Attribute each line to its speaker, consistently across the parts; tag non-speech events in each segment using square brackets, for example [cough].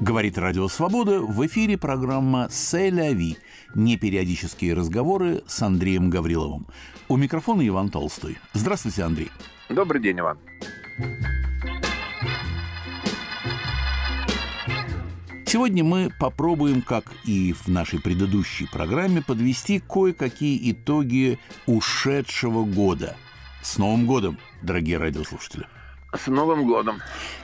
Speaker 1: Говорит Радио Свобода. В эфире программа «Селяви». Непериодические разговоры с Андреем Гавриловым. У микрофона Иван Толстой. Здравствуйте, Андрей.
Speaker 2: Добрый день, Иван.
Speaker 1: Сегодня мы попробуем, как и в нашей предыдущей программе, подвести кое-какие итоги ушедшего года. С Новым годом, дорогие радиослушатели!
Speaker 2: С Новым годом!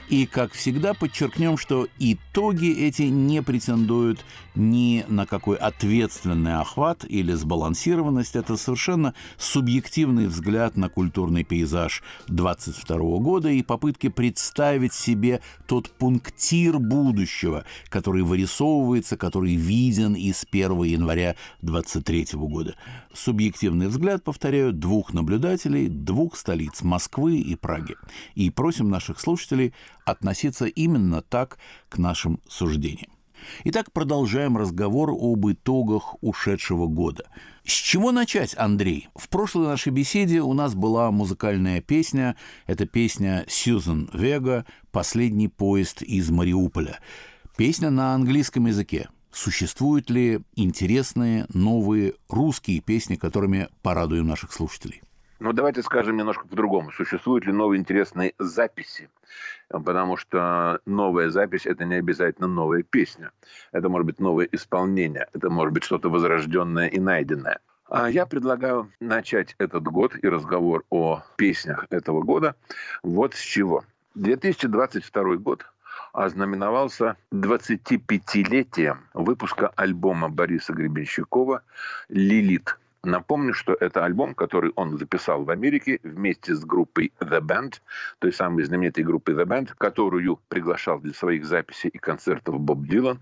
Speaker 1: И, как всегда, подчеркнем, что итоги эти не претендуют ни на какой ответственный охват или сбалансированность. Это совершенно субъективный взгляд на культурный пейзаж 22 года и попытки представить себе тот пунктир будущего, который вырисовывается, который виден из 1 января 23 года. Субъективный взгляд, повторяю, двух наблюдателей, двух столиц Москвы и Праги. И просим наших слушателей относиться именно так к нашим суждениям. Итак, продолжаем разговор об итогах ушедшего года. С чего начать, Андрей? В прошлой нашей беседе у нас была музыкальная песня. Это песня Сьюзен Вега «Последний поезд из Мариуполя». Песня на английском языке. Существуют ли интересные новые русские песни, которыми порадуем наших слушателей?
Speaker 2: Ну, давайте скажем немножко по-другому. Существуют ли новые интересные записи? Потому что новая запись – это не обязательно новая песня. Это может быть новое исполнение. Это может быть что-то возрожденное и найденное. А я предлагаю начать этот год и разговор о песнях этого года вот с чего. 2022 год ознаменовался 25-летием выпуска альбома Бориса Гребенщикова «Лилит». Напомню, что это альбом, который он записал в Америке вместе с группой The Band, той самой знаменитой группой The Band, которую приглашал для своих записей и концертов Боб Дилан,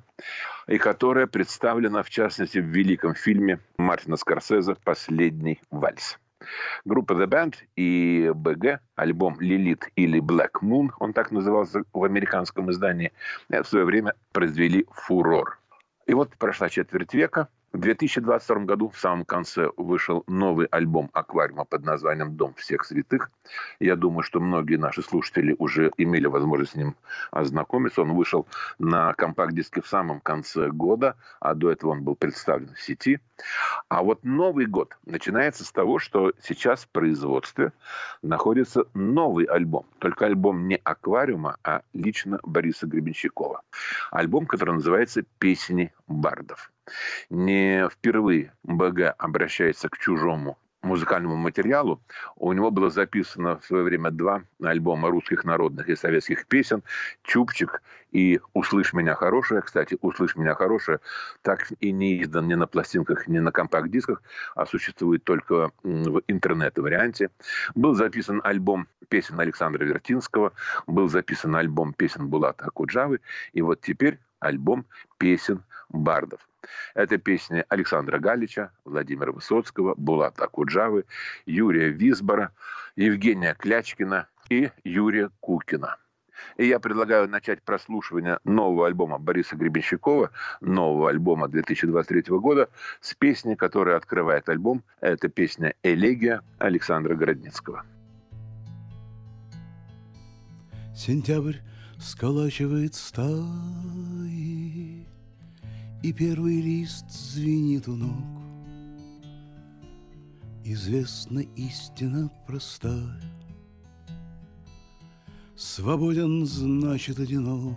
Speaker 2: и которая представлена, в частности, в великом фильме Мартина Скорсезе «Последний вальс». Группа The Band и БГ, альбом «Лилит» или «Black Moon», он так назывался в американском издании, в свое время произвели фурор. И вот прошла четверть века – в 2022 году в самом конце вышел новый альбом аквариума под названием «Дом всех святых». Я думаю, что многие наши слушатели уже имели возможность с ним ознакомиться. Он вышел на компакт-диске в самом конце года, а до этого он был представлен в сети. А вот Новый год начинается с того, что сейчас в производстве находится новый альбом. Только альбом не аквариума, а лично Бориса Гребенщикова. Альбом, который называется «Песни бардов». Не впервые БГ обращается к чужому музыкальному материалу. У него было записано в свое время два альбома русских народных и советских песен «Чупчик» и «Услышь меня хорошее». Кстати, «Услышь меня хорошее» так и не издан ни на пластинках, ни на компакт-дисках, а существует только в интернет-варианте. Был записан альбом песен Александра Вертинского, был записан альбом песен Булата Акуджавы, и вот теперь альбом песен бардов. Это песни Александра Галича, Владимира Высоцкого, Булата Акуджавы, Юрия Висбора, Евгения Клячкина и Юрия Кукина. И я предлагаю начать прослушивание нового альбома Бориса Гребенщикова, нового альбома 2023 года, с песни, которая открывает альбом. Это песня «Элегия» Александра Городницкого.
Speaker 3: Сентябрь сколачивает стаи, И первый лист звенит у ног. Известна истина простая, Свободен, значит, одинок.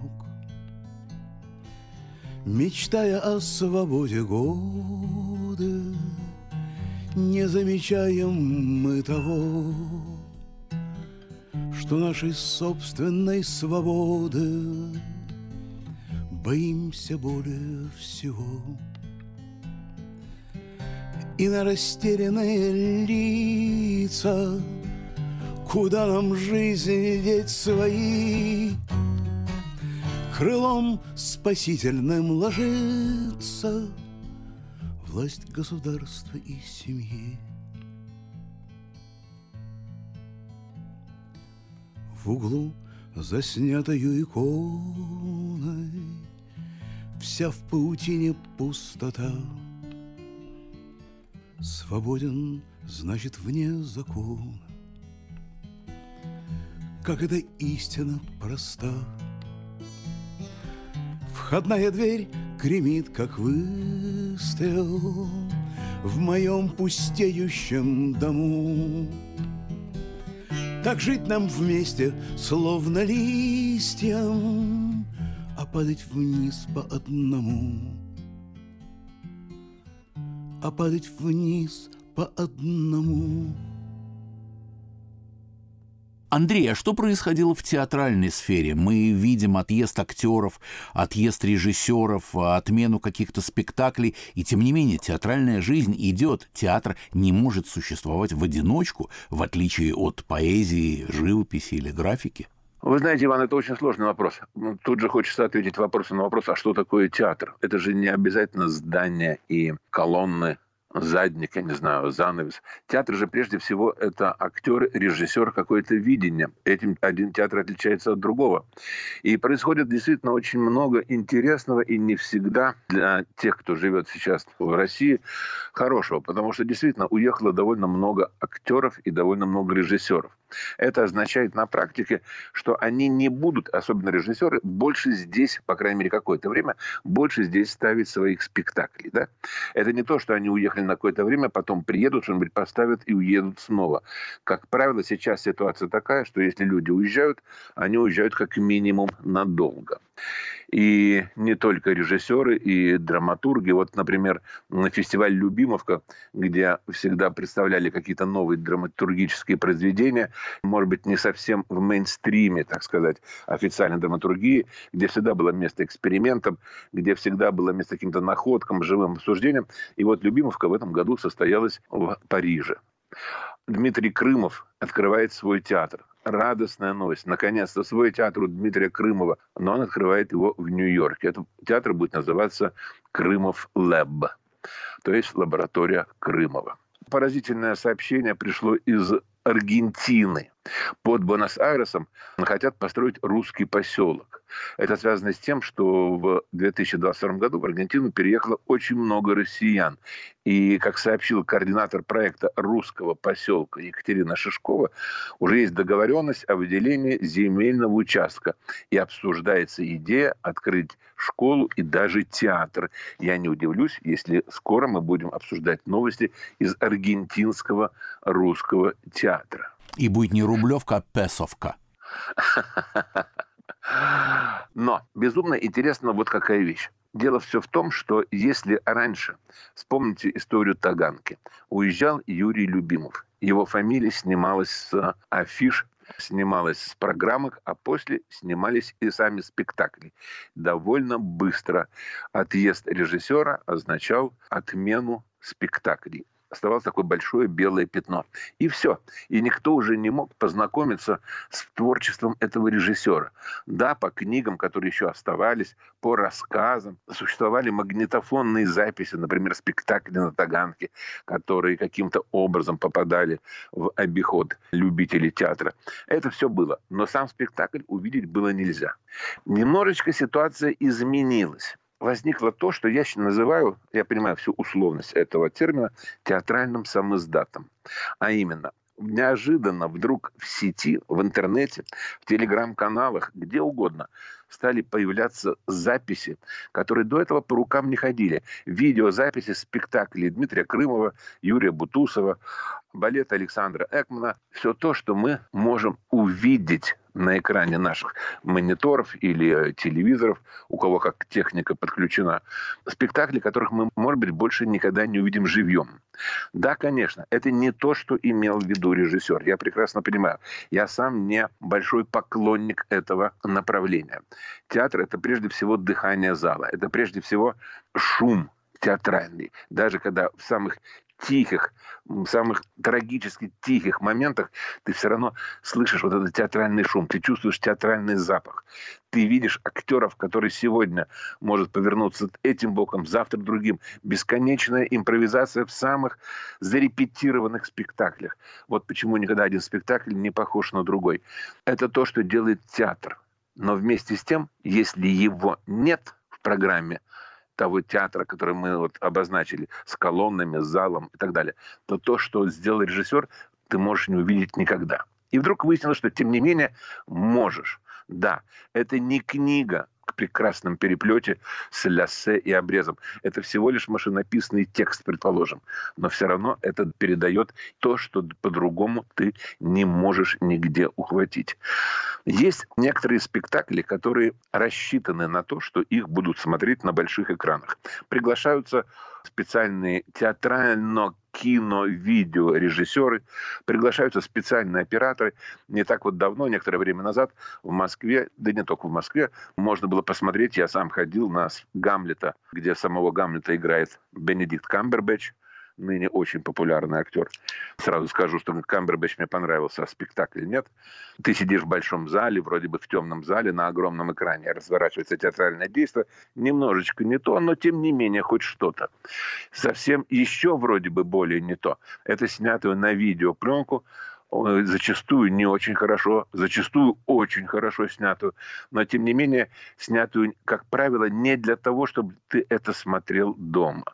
Speaker 3: Мечтая о свободе года, Не замечаем мы того, что нашей собственной свободы Боимся более всего. И на растерянные лица Куда нам жизни деть свои Крылом спасительным ложится Власть государства и семьи. В углу заснятою иконой Вся в паутине пустота Свободен, значит, вне закона как эта истина проста. Входная дверь гремит, как выстрел В моем пустеющем дому. Так жить нам вместе, словно листьям, А падать вниз по одному. А падать вниз по одному.
Speaker 1: Андрей, а что происходило в театральной сфере? Мы видим отъезд актеров, отъезд режиссеров, отмену каких-то спектаклей, и тем не менее театральная жизнь идет. Театр не может существовать в одиночку, в отличие от поэзии, живописи или графики.
Speaker 2: Вы знаете, Иван, это очень сложный вопрос. Тут же хочется ответить вопросом на вопрос, а что такое театр? Это же не обязательно здания и колонны задник, я не знаю, занавес. Театр же прежде всего это актер, режиссер, какое-то видение. Этим один театр отличается от другого. И происходит действительно очень много интересного и не всегда для тех, кто живет сейчас в России, хорошего. Потому что действительно уехало довольно много актеров и довольно много режиссеров. Это означает на практике, что они не будут, особенно режиссеры, больше здесь, по крайней мере, какое-то время, больше здесь ставить своих спектаклей. Да? Это не то, что они уехали на какое-то время, потом приедут, что-нибудь поставят и уедут снова. Как правило, сейчас ситуация такая, что если люди уезжают, они уезжают как минимум надолго. И не только режиссеры и драматурги. Вот, например, на фестиваль «Любимовка», где всегда представляли какие-то новые драматургические произведения, может быть, не совсем в мейнстриме, так сказать, официальной драматургии, где всегда было место экспериментам, где всегда было место каким-то находкам, живым обсуждениям. И вот «Любимовка» в этом году состоялась в Париже. Дмитрий Крымов открывает свой театр радостная новость. Наконец-то свой театр у Дмитрия Крымова, но он открывает его в Нью-Йорке. Этот театр будет называться Крымов Лэб, то есть лаборатория Крымова. Поразительное сообщение пришло из Аргентины. Под Буэнос-Айресом хотят построить русский поселок. Это связано с тем, что в 2022 году в Аргентину переехало очень много россиян. И, как сообщил координатор проекта русского поселка Екатерина Шишкова, уже есть договоренность о выделении земельного участка. И обсуждается идея открыть школу и даже театр. Я не удивлюсь, если скоро мы будем обсуждать новости из аргентинского русского театра.
Speaker 1: И будет не Рублевка, а Песовка. [laughs] [sighs]
Speaker 2: Но безумно интересно вот какая вещь. Дело все в том, что если раньше, вспомните историю Таганки, уезжал Юрий Любимов, его фамилия снималась с афиш, снималась с программок, а после снимались и сами спектакли. Довольно быстро отъезд режиссера означал отмену спектаклей оставалось такое большое белое пятно. И все. И никто уже не мог познакомиться с творчеством этого режиссера. Да, по книгам, которые еще оставались, по рассказам. Существовали магнитофонные записи, например, спектакли на Таганке, которые каким-то образом попадали в обиход любителей театра. Это все было. Но сам спектакль увидеть было нельзя. Немножечко ситуация изменилась возникло то, что я называю, я понимаю всю условность этого термина, театральным самоиздатом. А именно, неожиданно вдруг в сети, в интернете, в телеграм-каналах, где угодно, стали появляться записи, которые до этого по рукам не ходили. Видеозаписи спектаклей Дмитрия Крымова, Юрия Бутусова, балета Александра Экмана. Все то, что мы можем увидеть на экране наших мониторов или э, телевизоров, у кого как техника подключена, спектакли, которых мы, может быть, больше никогда не увидим живьем. Да, конечно, это не то, что имел в виду режиссер. Я прекрасно понимаю. Я сам не большой поклонник этого направления. Театр – это прежде всего дыхание зала. Это прежде всего шум театральный. Даже когда в самых тихих, самых трагически тихих моментах ты все равно слышишь вот этот театральный шум, ты чувствуешь театральный запах. Ты видишь актеров, которые сегодня может повернуться этим боком, завтра другим. Бесконечная импровизация в самых зарепетированных спектаклях. Вот почему никогда один спектакль не похож на другой. Это то, что делает театр. Но вместе с тем, если его нет в программе, того театра, который мы вот обозначили, с колоннами, с залом и так далее, то то, что сделал режиссер, ты можешь не увидеть никогда. И вдруг выяснилось, что тем не менее можешь. Да, это не книга прекрасном переплете с ляссе и обрезом. Это всего лишь машинописный текст, предположим. Но все равно это передает то, что по-другому ты не можешь нигде ухватить. Есть некоторые спектакли, которые рассчитаны на то, что их будут смотреть на больших экранах. Приглашаются специальные театрально кино, видео режиссеры, приглашаются специальные операторы. Не так вот давно, некоторое время назад, в Москве, да не только в Москве, можно было посмотреть, я сам ходил на Гамлета, где самого Гамлета играет Бенедикт Камбербэтч ныне очень популярный актер. Сразу скажу, что Камбербэтч мне понравился, а спектакль нет. Ты сидишь в большом зале, вроде бы в темном зале, на огромном экране разворачивается театральное действие. Немножечко не то, но тем не менее хоть что-то. Совсем еще вроде бы более не то. Это снятую на видеопленку, зачастую не очень хорошо, зачастую очень хорошо снятую, но тем не менее снятую, как правило, не для того, чтобы ты это смотрел дома.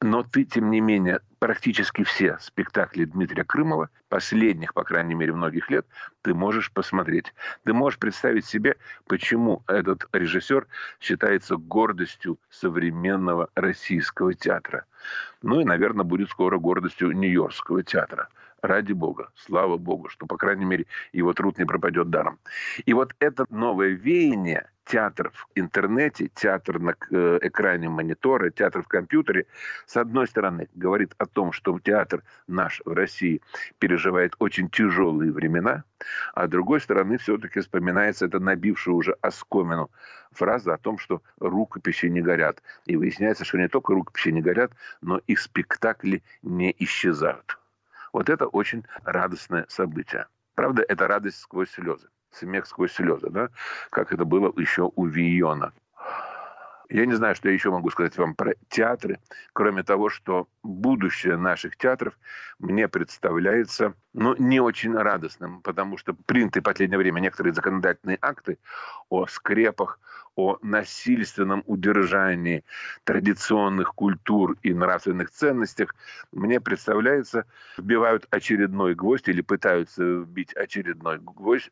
Speaker 2: Но ты, тем не менее, практически все спектакли Дмитрия Крымова, последних, по крайней мере, многих лет, ты можешь посмотреть. Ты можешь представить себе, почему этот режиссер считается гордостью современного российского театра. Ну и, наверное, будет скоро гордостью Нью-Йоркского театра ради Бога, слава Богу, что, по крайней мере, его труд не пропадет даром. И вот это новое веяние театр в интернете, театр на э, экране монитора, театр в компьютере, с одной стороны, говорит о том, что театр наш в России переживает очень тяжелые времена, а с другой стороны, все-таки вспоминается эта набившая уже оскомину фраза о том, что рукописи не горят. И выясняется, что не только рукописи не горят, но и спектакли не исчезают. Вот это очень радостное событие. Правда, это радость сквозь слезы смех сквозь слезы, да, как это было еще у Вийона. Я не знаю, что я еще могу сказать вам про театры, кроме того, что будущее наших театров мне представляется ну, не очень радостным, потому что приняты в последнее время некоторые законодательные акты о скрепах, о насильственном удержании традиционных культур и нравственных ценностях, мне представляется, вбивают очередной гвоздь или пытаются вбить очередной гвоздь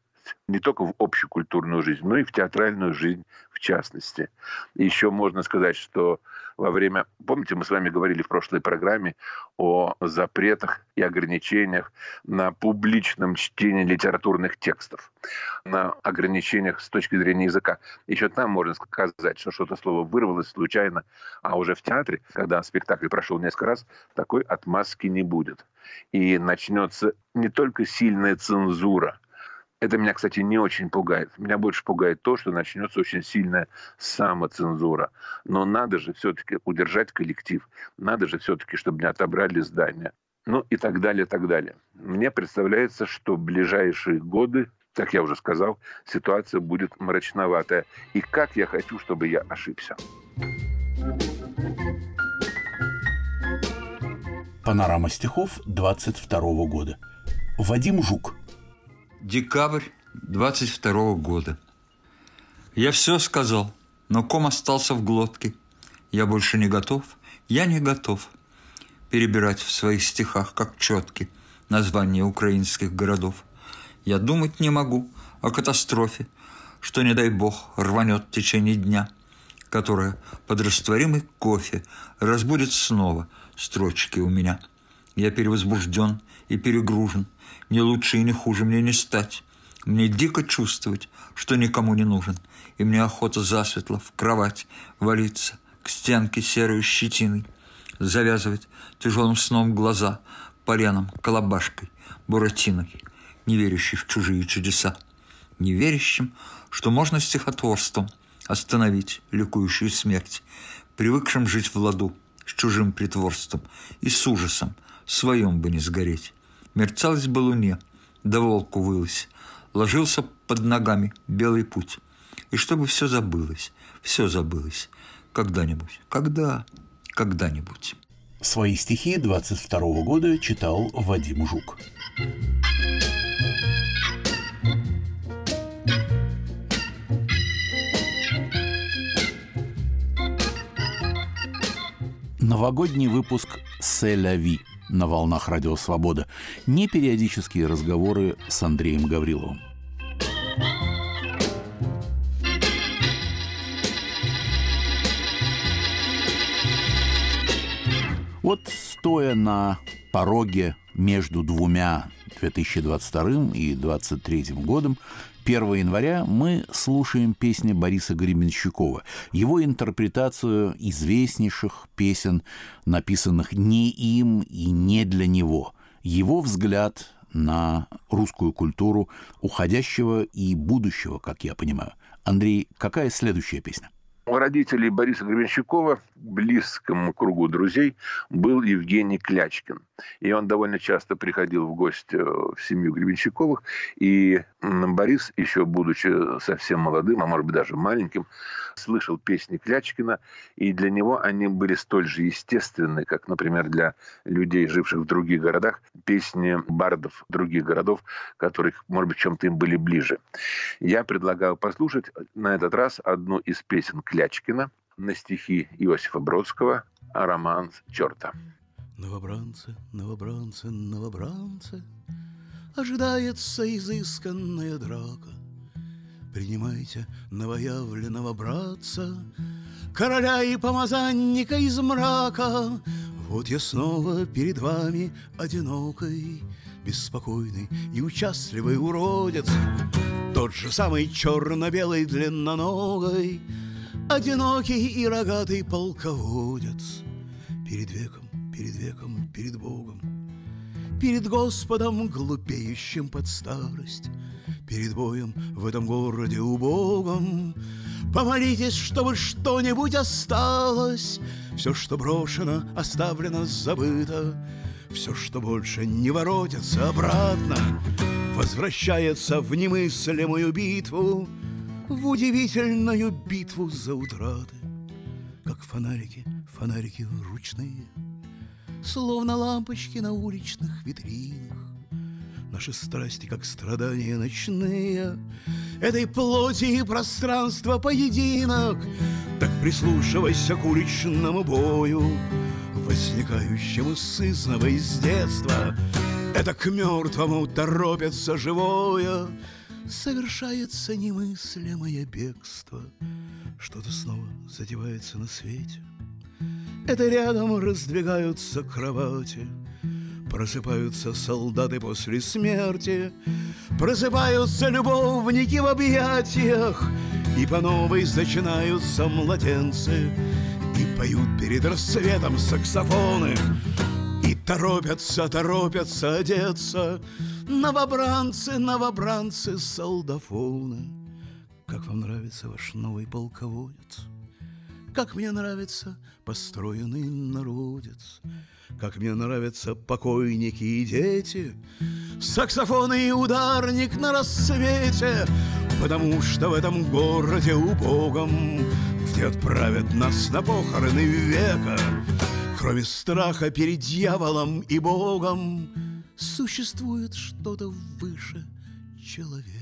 Speaker 2: не только в общекультурную жизнь, но и в театральную жизнь в частности. Еще можно сказать, что во время... Помните, мы с вами говорили в прошлой программе о запретах и ограничениях на публичном чтении литературных текстов, на ограничениях с точки зрения языка. Еще там можно сказать, что что-то слово вырвалось случайно, а уже в театре, когда спектакль прошел несколько раз, такой отмазки не будет. И начнется не только сильная цензура – это меня, кстати, не очень пугает. Меня больше пугает то, что начнется очень сильная самоцензура. Но надо же все-таки удержать коллектив. Надо же все-таки, чтобы не отобрали здание. Ну и так далее, так далее. Мне представляется, что в ближайшие годы, как я уже сказал, ситуация будет мрачноватая. И как я хочу, чтобы я ошибся.
Speaker 1: Панорама стихов 22 года. Вадим Жук –
Speaker 4: Декабрь 22 года. Я все сказал, но ком остался в глотке. Я больше не готов, я не готов перебирать в своих стихах, как четки, названия украинских городов. Я думать не могу о катастрофе, что, не дай бог, рванет в течение дня, которая под растворимый кофе разбудит снова строчки у меня. Я перевозбужден и перегружен – не лучше и не хуже мне не стать. Мне дико чувствовать, что никому не нужен, и мне охота засветло в кровать валиться, к стенке серой щетиной, завязывать тяжелым сном глаза поленом, колобашкой, буратиной, не верящий в чужие чудеса, не верящим, что можно стихотворством остановить ликующую смерть, привыкшим жить в ладу с чужим притворством и с ужасом своем бы не сгореть. Мерцалось бы луне, да волку вылось. Ложился под ногами белый путь. И чтобы все забылось, все забылось. Когда-нибудь, когда, когда-нибудь.
Speaker 1: Свои стихи 22 -го года читал Вадим Жук. Новогодний выпуск «Селяви» на волнах Радио Свобода, не периодические разговоры с Андреем Гавриловым. Вот стоя на пороге между двумя 2022 и 2023 годом 1 января мы слушаем песни Бориса Гребенщикова, его интерпретацию известнейших песен, написанных не им и не для него, его взгляд на русскую культуру уходящего и будущего, как я понимаю. Андрей, какая следующая песня?
Speaker 2: У родителей Бориса Гребенщикова, близкому кругу друзей, был Евгений Клячкин. И он довольно часто приходил в гости в семью Гребенщиковых. И Борис, еще будучи совсем молодым, а может быть даже маленьким, слышал песни Клячкина. И для него они были столь же естественны, как, например, для людей, живших в других городах, песни бардов других городов, которых, может быть, чем-то им были ближе. Я предлагаю послушать на этот раз одну из песен Клячкина на стихи Иосифа Бродского «Роман черта».
Speaker 3: Новобранцы, новобранцы, новобранцы, Ожидается изысканная драка. Принимайте новоявленного братца, Короля и помазанника из мрака. Вот я снова перед вами одинокой, Беспокойный и участливый уродец, Тот же самый черно-белый длинноногой, Одинокий и рогатый полководец Перед веком, перед веком, перед Богом Перед Господом, глупеющим под старость Перед боем в этом городе убогом. Помолитесь, чтобы что-нибудь осталось Все, что брошено, оставлено, забыто Все, что больше не воротится обратно Возвращается в немыслимую битву в удивительную битву за утраты, Как фонарики, фонарики ручные, Словно лампочки на уличных витринах. Наши страсти, как страдания ночные, Этой плоти и пространства поединок, Так прислушивайся к уличному бою, Возникающему сызново из детства, Это к мертвому торопится живое, Совершается немыслимое бегство. Что-то снова задевается на свете Это рядом раздвигаются кровати Просыпаются солдаты после смерти Просыпаются любовники в объятиях И по новой начинаются младенцы И поют перед рассветом саксофоны И торопятся, торопятся одеться Новобранцы, новобранцы, солдафоны. Как вам нравится ваш новый полководец? Как мне нравится построенный народец, Как мне нравятся покойники и дети, Саксофоны и ударник на рассвете, Потому что в этом городе убогом, Где отправят нас на похороны века, Кроме страха перед дьяволом и Богом, Существует что-то выше человека.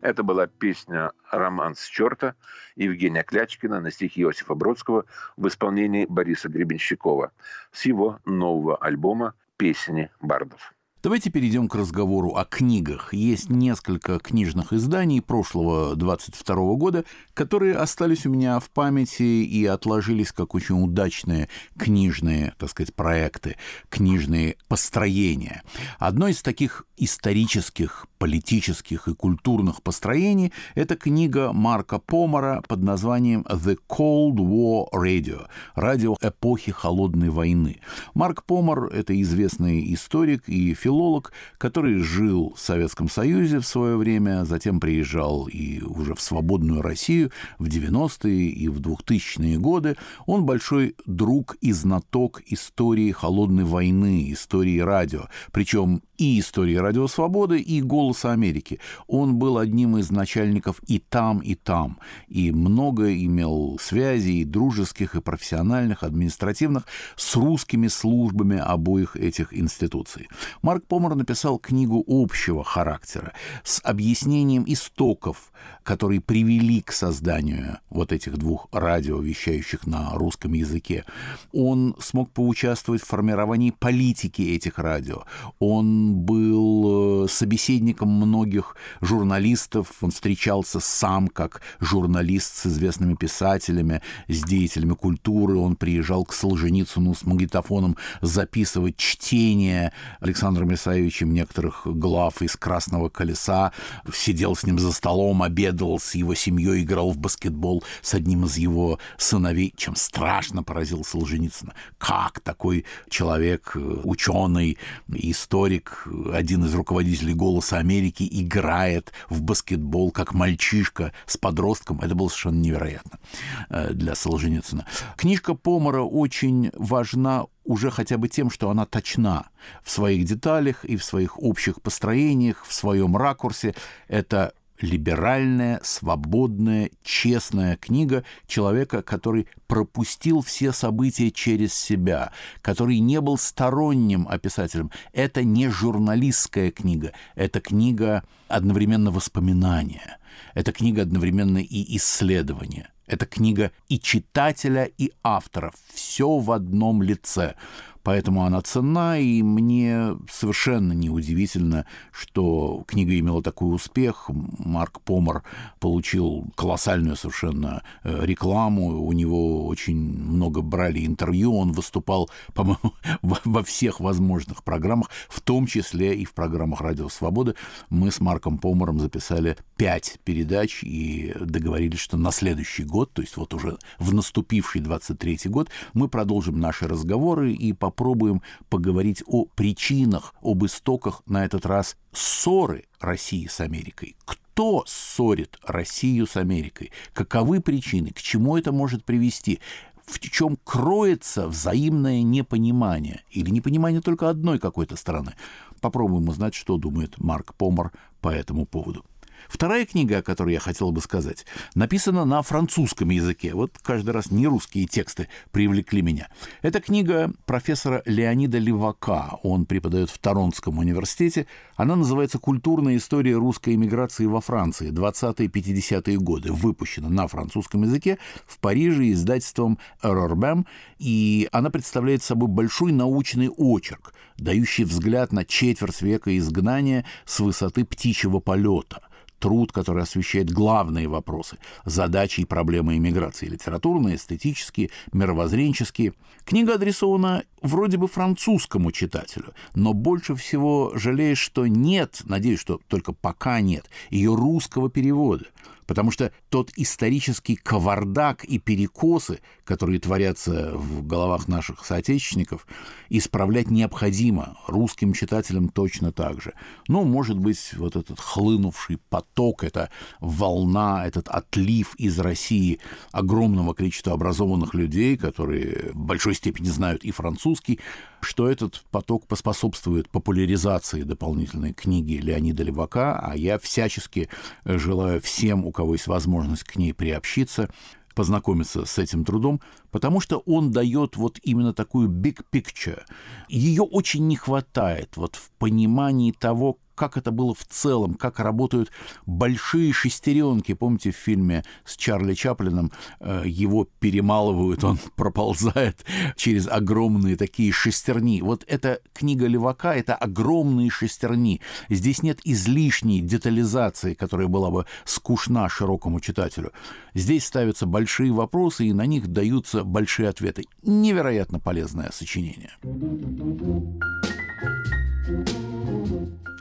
Speaker 2: Это была песня «Роман с черта» Евгения Клячкина на стихи Иосифа Бродского в исполнении Бориса Гребенщикова с его нового альбома «Песни бардов».
Speaker 1: Давайте перейдем к разговору о книгах. Есть несколько книжных изданий прошлого 22 года, которые остались у меня в памяти и отложились как очень удачные книжные, так сказать, проекты, книжные построения. Одно из таких исторических, политических и культурных построений – это книга Марка Помара под названием «The Cold War Radio» – «Радио эпохи Холодной войны». Марк Помар – это известный историк и философ, филолог, который жил в Советском Союзе в свое время, затем приезжал и уже в свободную Россию в 90-е и в 2000-е годы. Он большой друг и знаток истории холодной войны, истории радио. Причем и истории Радио Свободы, и Голоса Америки. Он был одним из начальников и там, и там, и много имел связей, и дружеских, и профессиональных, административных, с русскими службами обоих этих институций. Марк Марк Помер написал книгу общего характера с объяснением истоков, которые привели к созданию вот этих двух радио, вещающих на русском языке. Он смог поучаствовать в формировании политики этих радио. Он был э, собеседником многих журналистов, он встречался сам как журналист с известными писателями, с деятелями культуры, он приезжал к Солженицыну с магнитофоном записывать чтение Александром Исаевичем некоторых глав из «Красного колеса», сидел с ним за столом, обедал с его семьей, играл в баскетбол с одним из его сыновей, чем страшно поразил Солженицына. Как такой человек, ученый, историк, один из руководителей «Голоса Америки» играет в баскетбол как мальчишка с подростком. Это было совершенно невероятно э, для Солженицына. Книжка Помора очень важна уже хотя бы тем, что она точна в своих деталях и в своих общих построениях, в своем ракурсе. Это либеральная, свободная, честная книга человека, который пропустил все события через себя, который не был сторонним описателем. Это не журналистская книга, это книга одновременно воспоминания, это книга одновременно и исследования. Это книга и читателя, и автора. Все в одном лице поэтому она ценна, и мне совершенно неудивительно, что книга имела такой успех. Марк Помар получил колоссальную совершенно э, рекламу, у него очень много брали интервью, он выступал, [laughs] по-моему, во всех возможных программах, в том числе и в программах «Радио Свобода». Мы с Марком Помаром записали пять передач и договорились, что на следующий год, то есть вот уже в наступивший 23-й год, мы продолжим наши разговоры и по попробуем поговорить о причинах, об истоках, на этот раз, ссоры России с Америкой. Кто ссорит Россию с Америкой? Каковы причины? К чему это может привести? в чем кроется взаимное непонимание или непонимание только одной какой-то стороны. Попробуем узнать, что думает Марк Помар по этому поводу. Вторая книга, о которой я хотел бы сказать, написана на французском языке. Вот каждый раз не русские тексты привлекли меня. Это книга профессора Леонида Левака. Он преподает в Торонском университете. Она называется «Культурная история русской эмиграции во Франции. 20-50-е годы». Выпущена на французском языке в Париже издательством «Эрорбэм». И она представляет собой большой научный очерк, дающий взгляд на четверть века изгнания с высоты птичьего полета труд, который освещает главные вопросы, задачи и проблемы иммиграции, литературные, эстетические, мировоззренческие. Книга адресована вроде бы французскому читателю, но больше всего жалеешь, что нет, надеюсь, что только пока нет, ее русского перевода потому что тот исторический кавардак и перекосы, которые творятся в головах наших соотечественников, исправлять необходимо русским читателям точно так же. Ну, может быть, вот этот хлынувший поток, эта волна, этот отлив из России огромного количества образованных людей, которые в большой степени знают и французский, что этот поток поспособствует популяризации дополнительной книги Леонида Левака, а я всячески желаю всем, у кого есть возможность к ней приобщиться, познакомиться с этим трудом, потому что он дает вот именно такую big picture. Ее очень не хватает вот в понимании того, как это было в целом, как работают большие шестеренки. Помните в фильме с Чарли Чаплином э, его перемалывают, он [laughs] проползает через огромные такие шестерни. Вот эта книга Левака — это огромные шестерни. Здесь нет излишней детализации, которая была бы скучна широкому читателю. Здесь ставятся большие вопросы, и на них даются большие ответы. Невероятно полезное сочинение.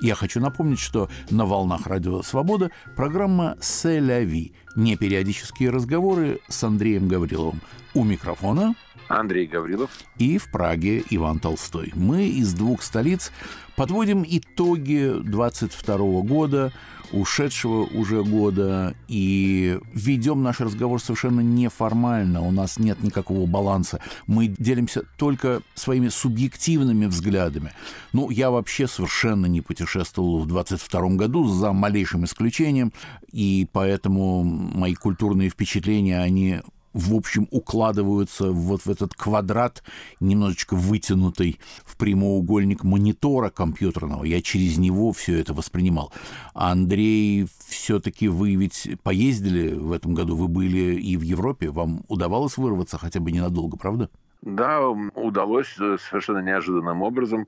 Speaker 1: Я хочу напомнить, что на волнах Радио Свобода программа «Селяви» – непериодические разговоры с Андреем Гавриловым. У микрофона
Speaker 2: Андрей Гаврилов.
Speaker 1: И в Праге Иван Толстой. Мы из двух столиц подводим итоги 22 года – ушедшего уже года, и ведем наш разговор совершенно неформально, у нас нет никакого баланса. Мы делимся только своими субъективными взглядами. Ну, я вообще совершенно не путешествовал в 22 году, за малейшим исключением, и поэтому мои культурные впечатления, они в общем, укладываются вот в этот квадрат, немножечко вытянутый в прямоугольник монитора компьютерного. Я через него все это воспринимал. А Андрей, все-таки вы ведь поездили в этом году, вы были и в Европе, вам удавалось вырваться хотя бы ненадолго, правда?
Speaker 2: Да, удалось э, совершенно неожиданным образом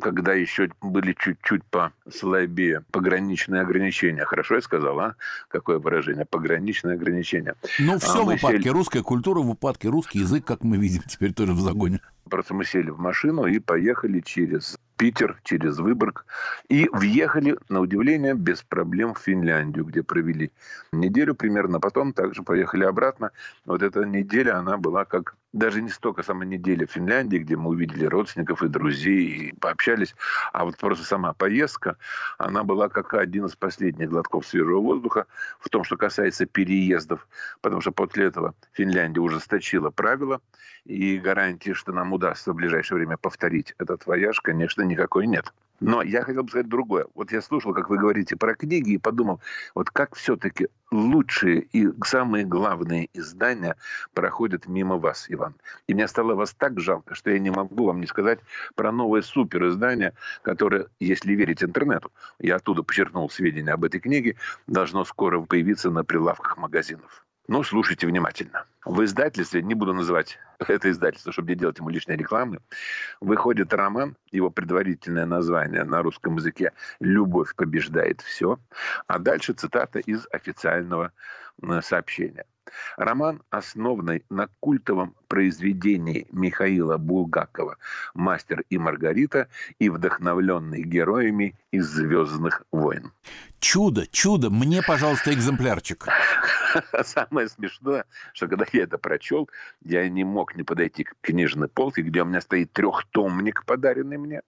Speaker 2: когда еще были чуть-чуть послабее пограничные ограничения. Хорошо я сказал, а? Какое выражение? Пограничные ограничения.
Speaker 1: Ну, все а в упадке. Сели... Русская культура в упадке. Русский язык, как мы видим, теперь тоже в загоне.
Speaker 2: Просто мы сели в машину и поехали через Питер, через Выборг. И въехали, на удивление, без проблем в Финляндию, где провели неделю примерно. Потом также поехали обратно. Вот эта неделя, она была как даже не столько сама неделя в Финляндии, где мы увидели родственников и друзей, и пообщались, а вот просто сама поездка, она была как один из последних глотков свежего воздуха в том, что касается переездов, потому что после этого Финляндия ужесточила правила, и гарантии, что нам удастся в ближайшее время повторить этот вояж, конечно, никакой нет. Но я хотел бы сказать другое. Вот я слушал, как вы говорите про книги, и подумал, вот как все-таки лучшие и самые главные издания проходят мимо вас, Иван. И мне стало вас так жалко, что я не могу вам не сказать про новое супер издание, которое, если верить интернету, я оттуда почерпнул сведения об этой книге, должно скоро появиться на прилавках магазинов. Ну, слушайте внимательно. В издательстве, не буду называть [laughs] это издательство, чтобы не делать ему лишней рекламы, выходит роман, его предварительное название на русском языке «Любовь побеждает все», а дальше цитата из официального сообщения. Роман, основанный на культовом произведении Михаила Булгакова «Мастер и Маргарита» и вдохновленный героями из «Звездных войн».
Speaker 1: Чудо, чудо! Мне, пожалуйста, экземплярчик. [laughs]
Speaker 2: Самое смешное, что когда я это прочел, я не мог не подойти к книжной полке, где у меня стоит трехтомник, подаренный мне.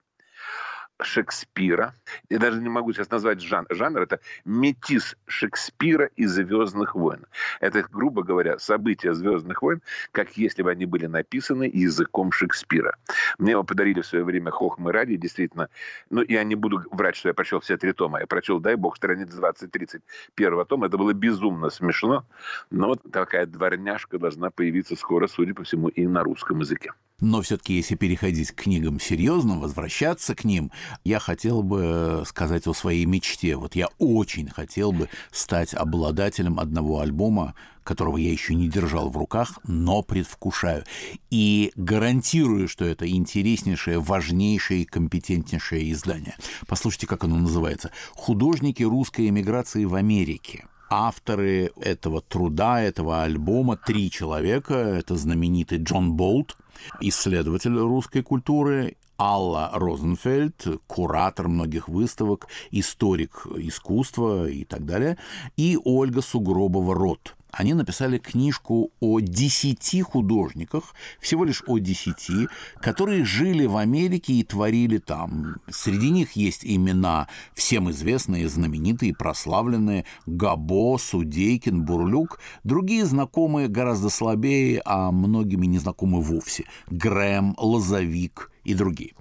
Speaker 2: Шекспира. Я даже не могу сейчас назвать жанр. Жанр это метис Шекспира и Звездных войн. Это, грубо говоря, события Звездных войн, как если бы они были написаны языком Шекспира. Мне его подарили в свое время Хохмы ради, действительно. Ну, я не буду врать, что я прочел все три тома. Я прочел, дай бог, страниц 20-30 первого тома. Это было безумно смешно. Но вот такая дворняжка должна появиться скоро, судя по всему, и на русском языке.
Speaker 1: Но все-таки, если переходить к книгам серьезным, возвращаться к ним, я хотел бы сказать о своей мечте. Вот я очень хотел бы стать обладателем одного альбома, которого я еще не держал в руках, но предвкушаю. И гарантирую, что это интереснейшее, важнейшее и компетентнейшее издание. Послушайте, как оно называется. «Художники русской эмиграции в Америке» авторы этого труда, этого альбома три человека. Это знаменитый Джон Болт, исследователь русской культуры, Алла Розенфельд, куратор многих выставок, историк искусства и так далее, и Ольга Сугробова-Рот, они написали книжку о десяти художниках, всего лишь о десяти, которые жили в Америке и творили там. Среди них есть имена всем известные, знаменитые, прославленные Габо, Судейкин, Бурлюк, другие знакомые гораздо слабее, а многими не знакомы вовсе. Грэм, Лозовик, и другие.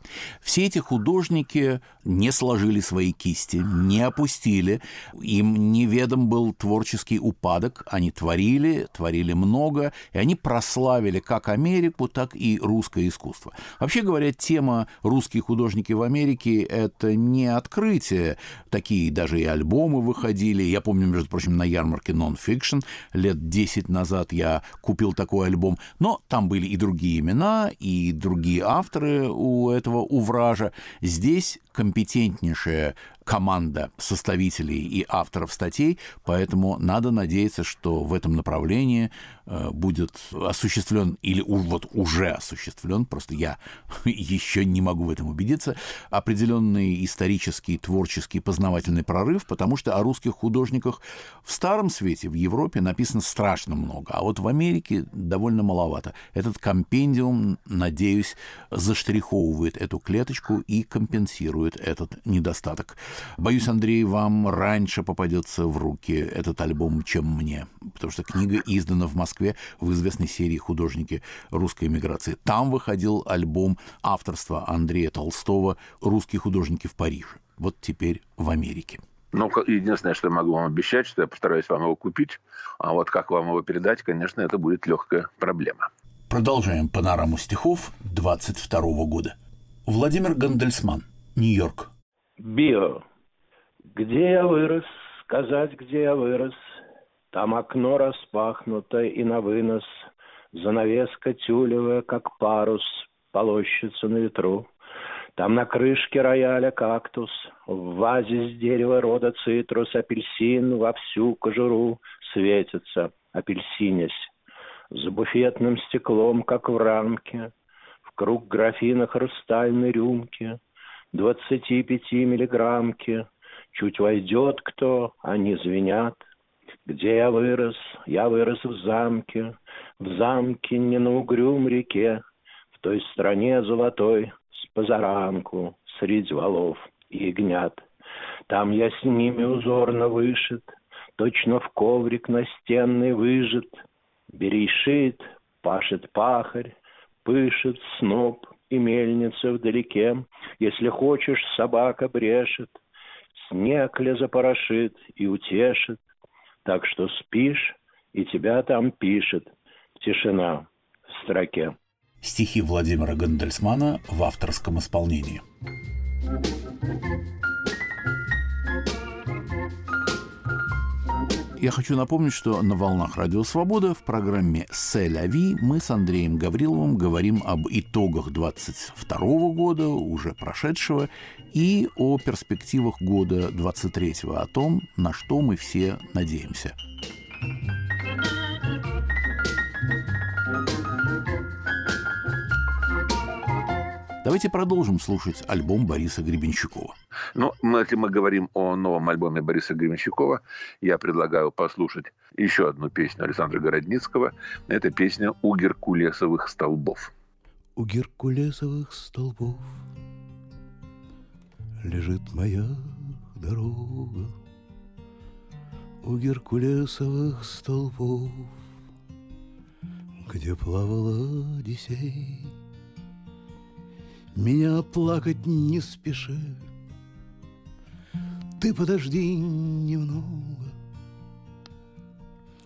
Speaker 1: Все эти художники не сложили свои кисти, не опустили, им неведом был творческий упадок, они творили, творили много, и они прославили как Америку, так и русское искусство. Вообще говоря, тема «Русские художники в Америке» — это не открытие. Такие даже и альбомы выходили. Я помню, между прочим, на ярмарке Non-Fiction лет 10 назад я купил такой альбом. Но там были и другие имена, и другие авторы у этого увража. Здесь компетентнейшая команда составителей и авторов статей, поэтому надо надеяться, что в этом направлении э, будет осуществлен или вот уже осуществлен, просто я [laughs] еще не могу в этом убедиться, определенный исторический, творческий, познавательный прорыв, потому что о русских художниках в Старом Свете, в Европе написано страшно много, а вот в Америке довольно маловато. Этот компендиум, надеюсь, заштриховывает эту клеточку и компенсирует этот недостаток. Боюсь, Андрей, вам раньше попадется в руки этот альбом, чем мне, потому что книга издана в Москве в известной серии «Художники русской эмиграции». Там выходил альбом авторства Андрея Толстого «Русские художники в Париже». Вот теперь в Америке.
Speaker 2: Ну, единственное, что я могу вам обещать, что я постараюсь вам его купить, а вот как вам его передать, конечно, это будет легкая проблема.
Speaker 1: Продолжаем панораму стихов 22 года. Владимир Гандельсман, Нью-Йорк.
Speaker 5: Био. Где я вырос, сказать, где я вырос. Там окно распахнуто и на вынос, Занавеска тюлевая, как парус, полощется на ветру. Там на крышке рояля кактус, в вазе с дерева рода цитрус, апельсин во всю кожуру светится, апельсинясь. За буфетным стеклом, как в рамке, в круг графина хрустальной рюмки, двадцати пяти миллиграммки, чуть войдет кто, они звенят. Где я вырос? Я вырос в замке, в замке не на угрюм реке, в той стране золотой, с позаранку, среди валов и ягнят. Там я с ними узорно вышит, точно в коврик настенный выжит. Берешит, пашет пахарь, пышет сноп и мельница вдалеке. Если хочешь, собака брешет, снег ли запорошит и утешит. Так что спишь, и тебя там пишет тишина в строке.
Speaker 1: Стихи Владимира Гандельсмана в авторском исполнении. Я хочу напомнить, что на «Волнах Радио Свобода» в программе «Сель-Ави» мы с Андреем Гавриловым говорим об итогах 22 года, уже прошедшего, и о перспективах года 23 о том, на что мы все надеемся. Давайте продолжим слушать альбом Бориса Гребенщикова.
Speaker 2: Ну, если мы говорим о новом альбоме Бориса Гребенщикова, я предлагаю послушать еще одну песню Александра Городницкого. Это песня «У геркулесовых столбов».
Speaker 3: У геркулесовых столбов лежит моя дорога. У геркулесовых столбов, где плавала Одиссей, меня плакать не спеши, ты подожди немного,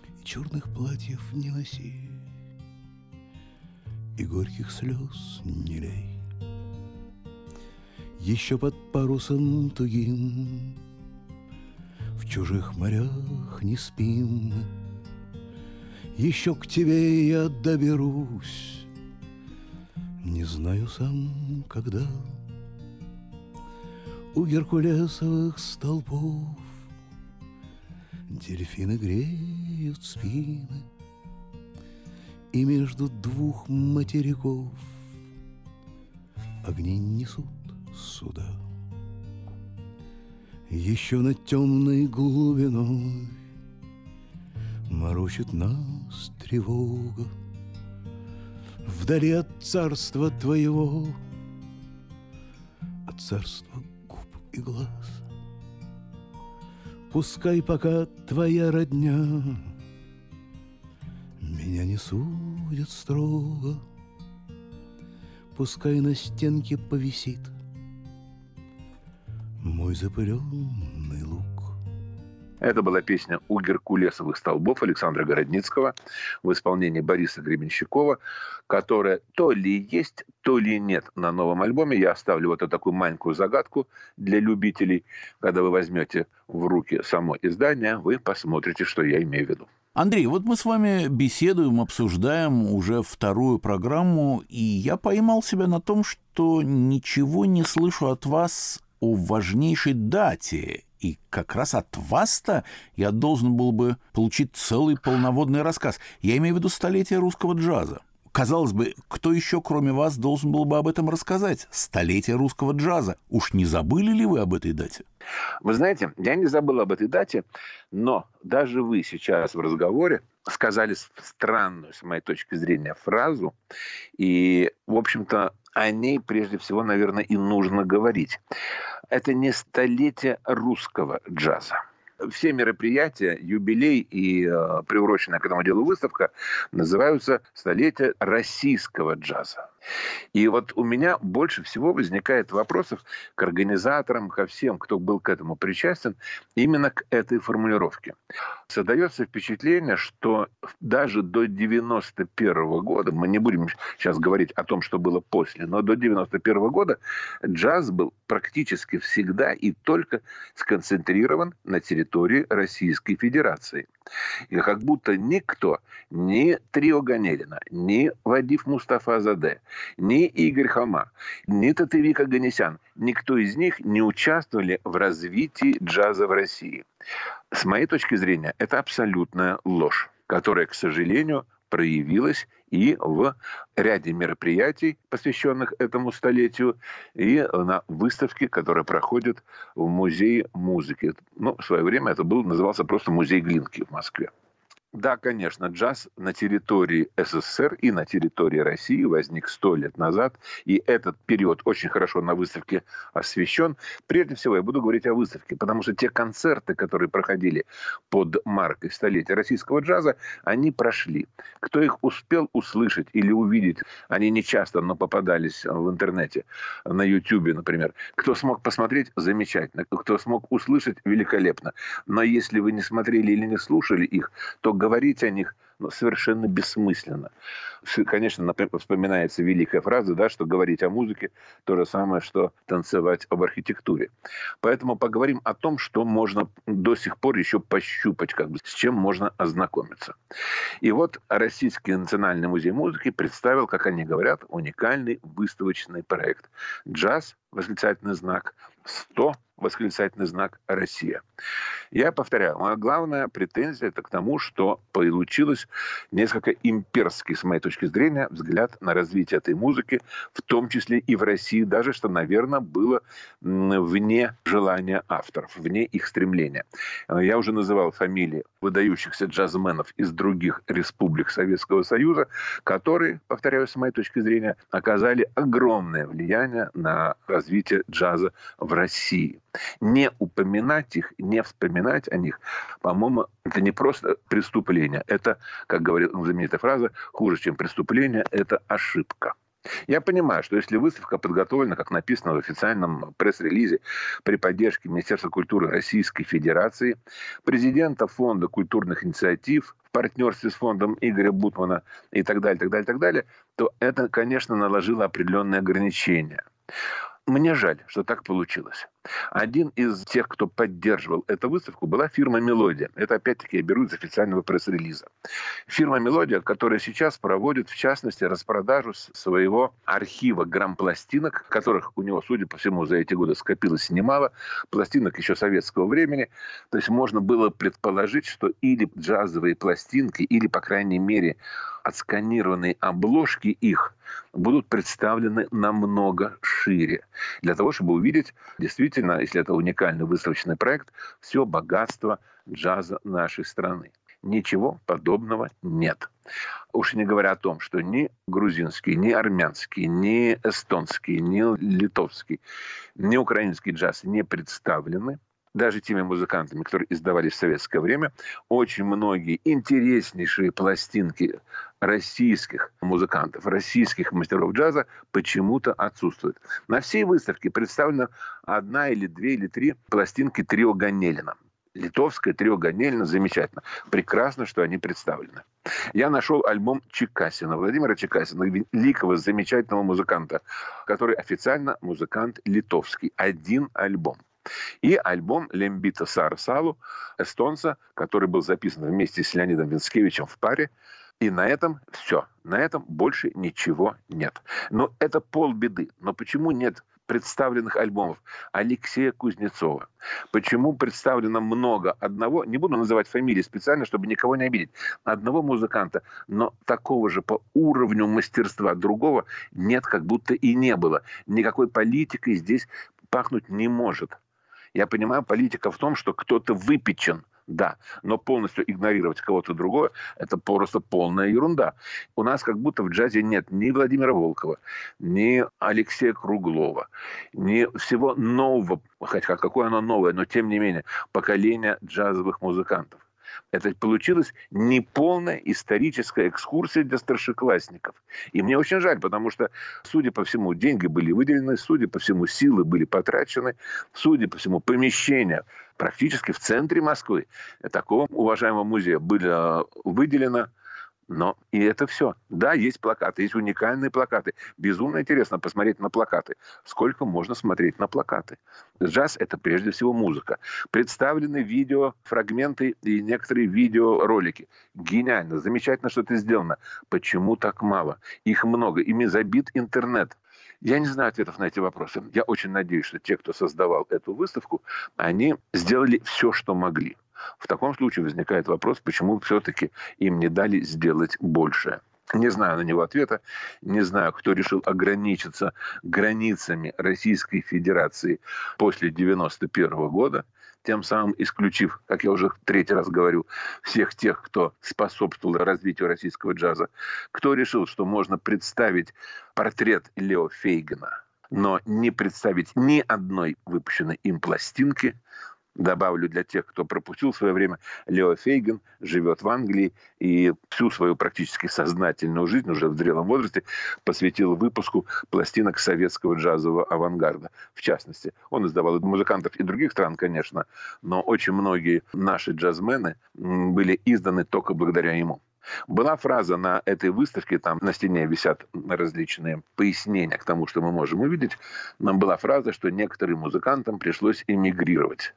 Speaker 3: и черных платьев не носи, и горьких слез не лей. Еще под парусом тугим. В чужих морях не спим. Еще к тебе я доберусь Не знаю сам, когда. У геркулесовых столбов Дельфины греют спины. И между двух материков Огни несут суда. Еще над темной глубиной Морочит нас тревога Вдали от царства твоего От царства губ и глаз Пускай пока твоя родня Меня не судят строго Пускай на стенке повисит мой запыленный лук.
Speaker 2: Это была песня «У геркулесовых столбов» Александра Городницкого в исполнении Бориса Гребенщикова, которая то ли есть, то ли нет на новом альбоме. Я оставлю вот такую маленькую загадку для любителей. Когда вы возьмете в руки само издание, вы посмотрите, что я имею в виду.
Speaker 1: Андрей, вот мы с вами беседуем, обсуждаем уже вторую программу, и я поймал себя на том, что ничего не слышу от вас о важнейшей дате, и как раз от вас-то я должен был бы получить целый полноводный рассказ. Я имею в виду столетие русского джаза. Казалось бы, кто еще, кроме вас, должен был бы об этом рассказать? Столетие русского джаза. Уж не забыли ли вы об этой дате?
Speaker 2: Вы знаете, я не забыл об этой дате, но даже вы сейчас в разговоре сказали странную, с моей точки зрения, фразу. И, в общем-то, о ней прежде всего, наверное, и нужно говорить. Это не столетие русского джаза. Все мероприятия, юбилей и э, приуроченная к этому делу выставка называются «Столетие российского джаза». И вот у меня больше всего возникает вопросов к организаторам, ко всем, кто был к этому причастен, именно к этой формулировке. Создается впечатление, что даже до 91 года, мы не будем сейчас говорить о том, что было после, но до 91 года джаз был практически всегда и только сконцентрирован на территории Российской Федерации. И как будто никто, ни Трио Ганелина, ни Вадив Мустафа Заде, ни Игорь Хома, ни Татевика Ганесян, никто из них не участвовали в развитии джаза в России. С моей точки зрения, это абсолютная ложь, которая, к сожалению, проявилась и в ряде мероприятий, посвященных этому столетию, и на выставке, которая проходит в Музее музыки. Ну, в свое время это был, назывался просто Музей Глинки в Москве. Да, конечно, джаз на территории СССР и на территории России возник сто лет назад, и этот период очень хорошо на выставке освещен. Прежде всего, я буду говорить о выставке, потому что те концерты, которые проходили под маркой столетия российского джаза, они прошли. Кто их успел услышать или увидеть, они не часто, но попадались в интернете, на YouTube, например. Кто смог посмотреть, замечательно. Кто смог услышать, великолепно. Но если вы не смотрели или не слушали их, то говорить о них ну, совершенно бессмысленно. Конечно, вспоминается великая фраза, да, что говорить о музыке то же самое, что танцевать об архитектуре. Поэтому поговорим о том, что можно до сих пор еще пощупать, как бы, с чем можно ознакомиться. И вот Российский национальный музей музыки представил, как они говорят, уникальный выставочный проект. Джаз, восклицательный знак, 100 восклицательный знак «Россия». Я повторяю, моя главная претензия это к тому, что получилось несколько имперский, с моей точки зрения, взгляд на развитие этой музыки, в том числе и в России, даже что, наверное, было вне желания авторов, вне их стремления. Я уже называл фамилии выдающихся джазменов из других республик Советского Союза, которые, повторяю, с моей точки зрения, оказали огромное влияние на развитие джаза в России. Не упоминать их, не вспоминать о них, по-моему, это не просто преступление. Это, как говорит знаменитая фраза, хуже, чем преступление, это ошибка. Я понимаю, что если выставка подготовлена, как написано в официальном пресс-релизе, при поддержке Министерства культуры Российской Федерации, президента Фонда культурных инициатив, в партнерстве с фондом Игоря Бутмана и так далее, так далее, так далее, то это, конечно, наложило определенные ограничения. Мне жаль, что так получилось. Один из тех, кто поддерживал эту выставку, была фирма «Мелодия». Это, опять-таки, я беру из официального пресс-релиза. Фирма «Мелодия», которая сейчас проводит, в частности, распродажу своего архива грамм-пластинок, которых у него, судя по всему, за эти годы скопилось немало, пластинок еще советского времени. То есть можно было предположить, что или джазовые пластинки, или, по крайней мере, отсканированные обложки их будут представлены намного шире. Для того, чтобы увидеть действительно действительно, если это уникальный выставочный проект, все богатство джаза нашей страны. Ничего подобного нет. Уж не говоря о том, что ни грузинский, ни армянский, ни эстонский, ни литовский, ни украинский джаз не представлены даже теми музыкантами, которые издавались в советское время, очень многие интереснейшие пластинки российских музыкантов, российских мастеров джаза почему-то отсутствуют. На всей выставке представлена одна или две или три пластинки трио Ганелина. Литовское трио Ганелина замечательно. Прекрасно, что они представлены. Я нашел альбом Чекасина, Владимира Чекасина, великого, замечательного музыканта, который официально музыкант литовский. Один альбом. И альбом Лембита Сара Салу, эстонца, который был записан вместе с Леонидом Винскевичем в паре. И на этом все. На этом больше ничего нет. Но это полбеды. Но почему нет представленных альбомов Алексея Кузнецова. Почему представлено много одного, не буду называть фамилии специально, чтобы никого не обидеть, одного музыканта, но такого же по уровню мастерства другого нет, как будто и не было. Никакой политикой здесь пахнуть не может. Я понимаю, политика в том, что кто-то выпечен, да, но полностью игнорировать кого-то другого – это просто полная ерунда. У нас как будто в джазе нет ни Владимира Волкова, ни Алексея Круглова, ни всего нового, хотя какое оно новое, но тем не менее, поколения джазовых музыкантов. Это получилась неполная историческая экскурсия для старшеклассников. И мне очень жаль, потому что, судя по всему, деньги были выделены, судя по всему, силы были потрачены, судя по всему, помещения практически в центре Москвы такого уважаемого музея было выделено но и это все. Да, есть плакаты, есть уникальные плакаты. Безумно интересно посмотреть на плакаты. Сколько можно смотреть на плакаты? Джаз – это прежде всего музыка. Представлены видео, фрагменты и некоторые видеоролики. Гениально, замечательно, что это сделано. Почему так мало? Их много. Ими забит интернет. Я не знаю ответов на эти вопросы. Я очень надеюсь, что те, кто создавал эту выставку, они сделали все, что могли. В таком случае возникает вопрос, почему все-таки им не дали сделать больше. Не знаю на него ответа, не знаю, кто решил ограничиться границами Российской Федерации после 1991 года, тем самым исключив, как я уже третий раз говорю, всех тех, кто способствовал развитию российского джаза. Кто решил, что можно представить портрет Лео Фейгена, но не представить ни одной выпущенной им пластинки, Добавлю для тех, кто пропустил свое время, Лео Фейген живет в Англии и всю свою практически сознательную жизнь уже в зрелом возрасте посвятил выпуску пластинок советского джазового авангарда. В частности, он издавал музыкантов и других стран, конечно, но очень многие наши джазмены были изданы только благодаря ему. Была фраза на этой выставке, там на стене висят различные пояснения к тому, что мы можем увидеть. Нам была фраза, что некоторым музыкантам пришлось эмигрировать.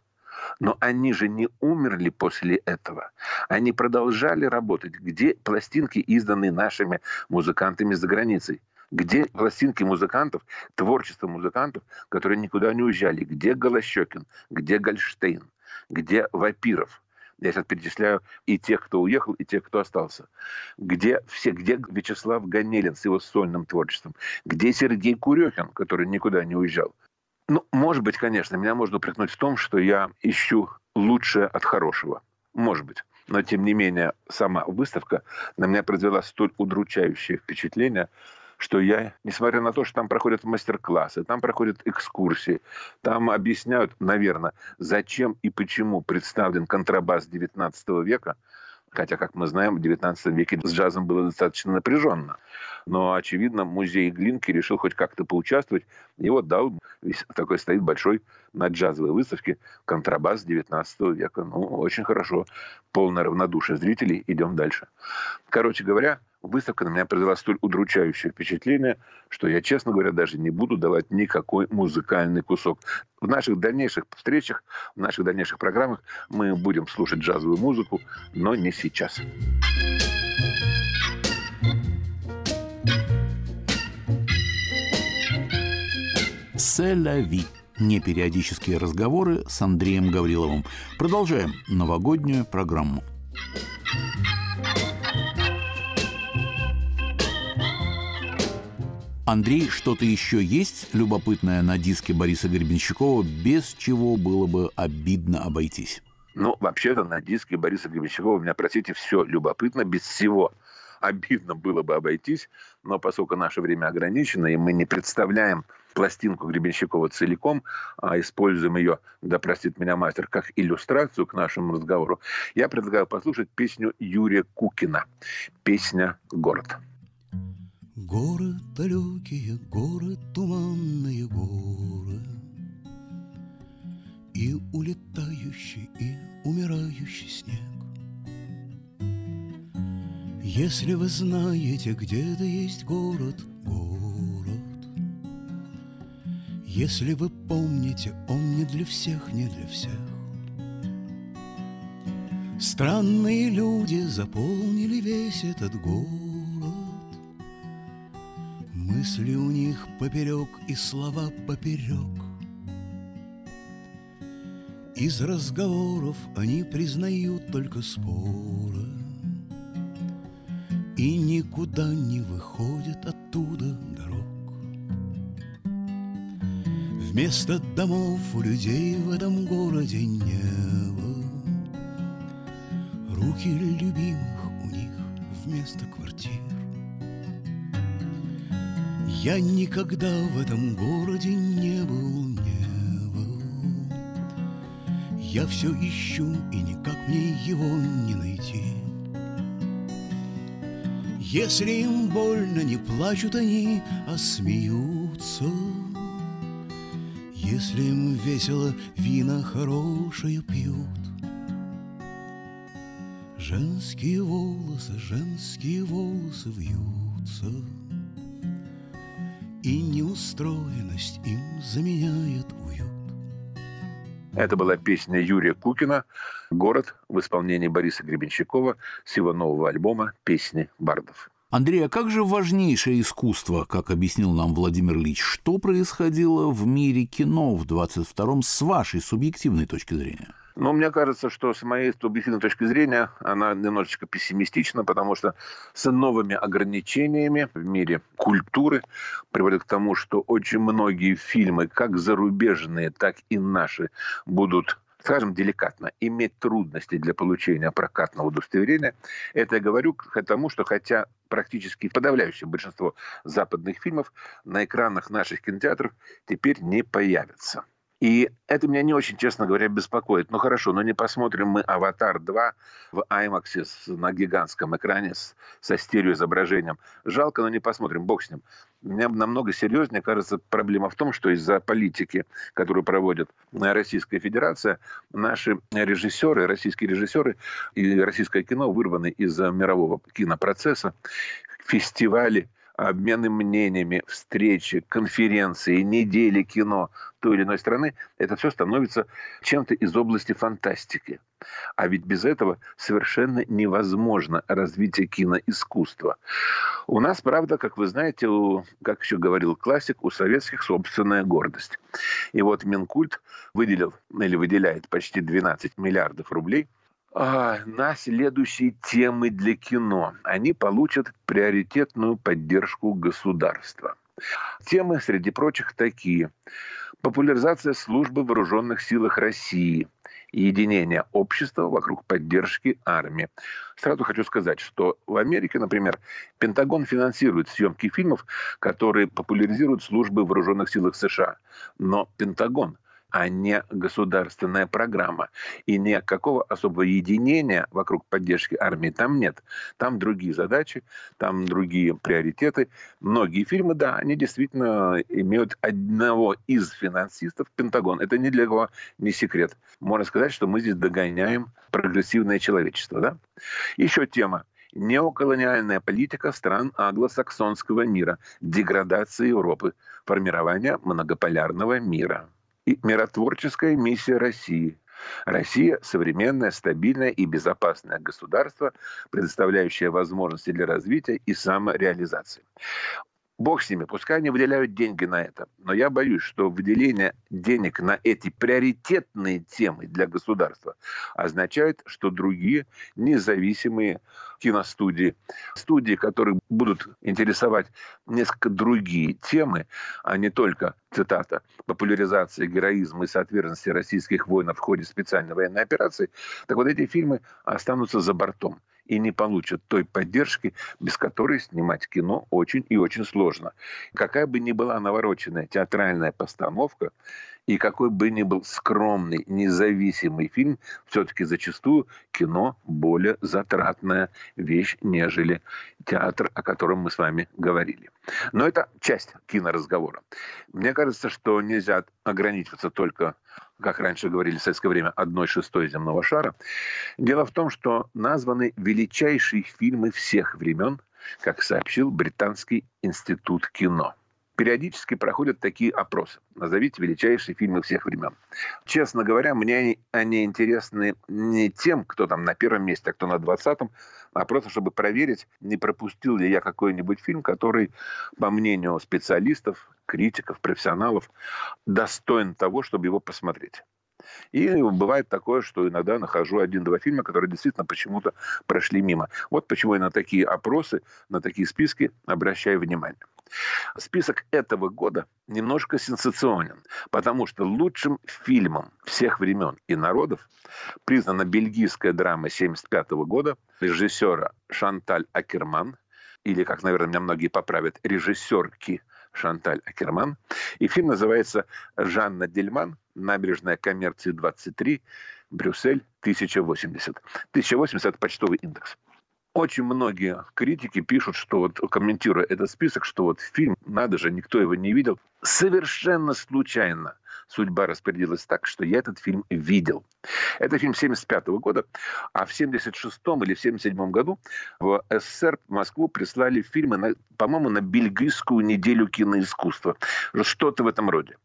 Speaker 2: Но они же не умерли после этого. Они продолжали работать. Где пластинки, изданные нашими музыкантами за границей? Где пластинки музыкантов, творчество музыкантов, которые никуда не уезжали? Где Голощекин? Где Гольштейн? Где Вапиров? Я сейчас перечисляю и тех, кто уехал, и тех, кто остался. Где все, где Вячеслав Ганелин с его сольным творчеством? Где Сергей Курехин, который никуда не уезжал? Ну, может быть, конечно, меня можно упрекнуть в том, что я ищу лучшее от хорошего. Может быть. Но, тем не менее, сама выставка на меня произвела столь удручающее впечатление, что я, несмотря на то, что там проходят мастер-классы, там проходят экскурсии, там объясняют, наверное, зачем и почему представлен контрабас XIX века, хотя, как мы знаем, в XIX веке с джазом было достаточно напряженно но, очевидно, музей Глинки решил хоть как-то поучаствовать. И вот дал, такой стоит большой на джазовой выставке контрабас 19 века. Ну, очень хорошо. Полное равнодушие зрителей. Идем дальше. Короче говоря, выставка на меня произвела столь удручающее впечатление, что я, честно говоря, даже не буду давать никакой музыкальный кусок. В наших дальнейших встречах, в наших дальнейших программах мы будем слушать джазовую музыку, но не сейчас.
Speaker 1: «Селяви» – непериодические разговоры с Андреем Гавриловым. Продолжаем новогоднюю программу. Андрей, что-то еще есть любопытное на диске Бориса Гребенщикова, без чего было бы обидно обойтись?
Speaker 2: Ну, вообще-то на диске Бориса Гребенщикова, меня, простите, все любопытно, без всего обидно было бы обойтись, но поскольку наше время ограничено, и мы не представляем пластинку Гребенщикова целиком, а используем ее, да простит меня мастер, как иллюстрацию к нашему разговору, я предлагаю послушать песню Юрия Кукина. Песня «Город».
Speaker 3: Горы далекие, горы туманные горы. И улетающий, и умирающий снег. Если вы знаете, где-то есть город, город. Если вы помните, он не для всех, не для всех. Странные люди заполнили весь этот город Мысли у них поперек и слова поперек. Из разговоров они признают только споры И никуда не выходят оттуда дорог. Вместо домов у людей в этом городе небо Руки любимых у них вместо квартир я никогда в этом городе не был, не был. Я все ищу и никак мне его не найти. Если им больно, не плачут они, а смеются. Если им весело, вина хорошее пьют. Женские волосы, женские волосы вьются, И неустроенность им заменяет уют.
Speaker 2: Это была песня Юрия Кукина «Город» в исполнении Бориса Гребенщикова с его нового альбома «Песни бардов».
Speaker 1: Андрей, а как же важнейшее искусство, как объяснил нам Владимир Ильич, что происходило в мире кино в 22-м с вашей субъективной точки зрения?
Speaker 2: Но мне кажется, что с моей субъективной точки зрения она немножечко пессимистична, потому что с новыми ограничениями в мире культуры приводит к тому, что очень многие фильмы, как зарубежные, так и наши, будут скажем деликатно, иметь трудности для получения прокатного удостоверения, это я говорю к тому, что хотя практически подавляющее большинство западных фильмов на экранах наших кинотеатров теперь не появятся. И это меня не очень, честно говоря, беспокоит. Ну хорошо, но не посмотрим мы «Аватар 2» в IMAX на гигантском экране с, со стереоизображением. Жалко, но не посмотрим, бог с ним. Мне намного серьезнее кажется проблема в том, что из-за политики, которую проводит Российская Федерация, наши режиссеры, российские режиссеры и российское кино вырваны из мирового кинопроцесса. Фестивали обмены мнениями, встречи, конференции, недели кино той или иной страны, это все становится чем-то из области фантастики. А ведь без этого совершенно невозможно развитие киноискусства. У нас, правда, как вы знаете, у, как еще говорил классик, у советских собственная гордость. И вот Минкульт выделил или выделяет почти 12 миллиардов рублей – на следующие темы для кино. Они получат приоритетную поддержку государства. Темы, среди прочих, такие. Популяризация службы в вооруженных силах России и единение общества вокруг поддержки армии. Сразу хочу сказать, что в Америке, например, Пентагон финансирует съемки фильмов, которые популяризируют службы в вооруженных силах США. Но Пентагон а не государственная программа. И никакого особого единения вокруг поддержки армии там нет. Там другие задачи, там другие приоритеты. Многие фильмы, да, они действительно имеют одного из финансистов Пентагон. Это ни для кого не секрет. Можно сказать, что мы здесь догоняем прогрессивное человечество. Да? Еще тема неоколониальная политика стран англосаксонского мира, деградация Европы, формирование многополярного мира миротворческая миссия России. Россия – современное, стабильное и безопасное государство, предоставляющее возможности для развития и самореализации. Бог с ними, пускай они выделяют деньги на это. Но я боюсь, что выделение денег на эти приоритетные темы для государства означает, что другие независимые киностудии, студии, которые будут интересовать несколько другие темы, а не только, цитата, популяризация героизма и соответственности российских воинов в ходе специальной военной операции, так вот эти фильмы останутся за бортом и не получат той поддержки, без которой снимать кино очень и очень сложно. Какая бы ни была навороченная театральная постановка, и какой бы ни был скромный, независимый фильм, все-таки зачастую кино более затратная вещь, нежели театр, о котором мы с вами говорили. Но это часть киноразговора. Мне кажется, что нельзя ограничиваться только как раньше говорили в советское время, одной шестой земного шара. Дело в том, что названы величайшие фильмы всех времен, как сообщил Британский институт кино. Периодически проходят такие опросы. Назовите величайшие фильмы всех времен. Честно говоря, мне они, они интересны не тем, кто там на первом месте, а кто на двадцатом, а просто чтобы проверить, не пропустил ли я какой-нибудь фильм, который, по мнению специалистов, критиков, профессионалов, достоин того, чтобы его посмотреть. И бывает такое, что иногда нахожу один-два фильма, которые действительно почему-то прошли мимо. Вот почему я на такие опросы, на такие списки обращаю внимание. Список этого года немножко сенсационен, потому что лучшим фильмом всех времен и народов признана бельгийская драма 1975 года режиссера Шанталь Акерман, или, как, наверное, меня многие поправят, режиссерки Шанталь Акерман. И фильм называется «Жанна Дельман. Набережная коммерции 23. Брюссель 1080. 1080 – это почтовый индекс. Очень многие критики пишут, что вот комментируя этот список, что вот фильм, надо же, никто его не видел. Совершенно случайно судьба распорядилась так, что я этот фильм видел. Это фильм 75 года, а в 76-м или в 77 году в СССР в Москву прислали фильмы, на, по-моему, на бельгийскую неделю киноискусства. Что-то в этом роде.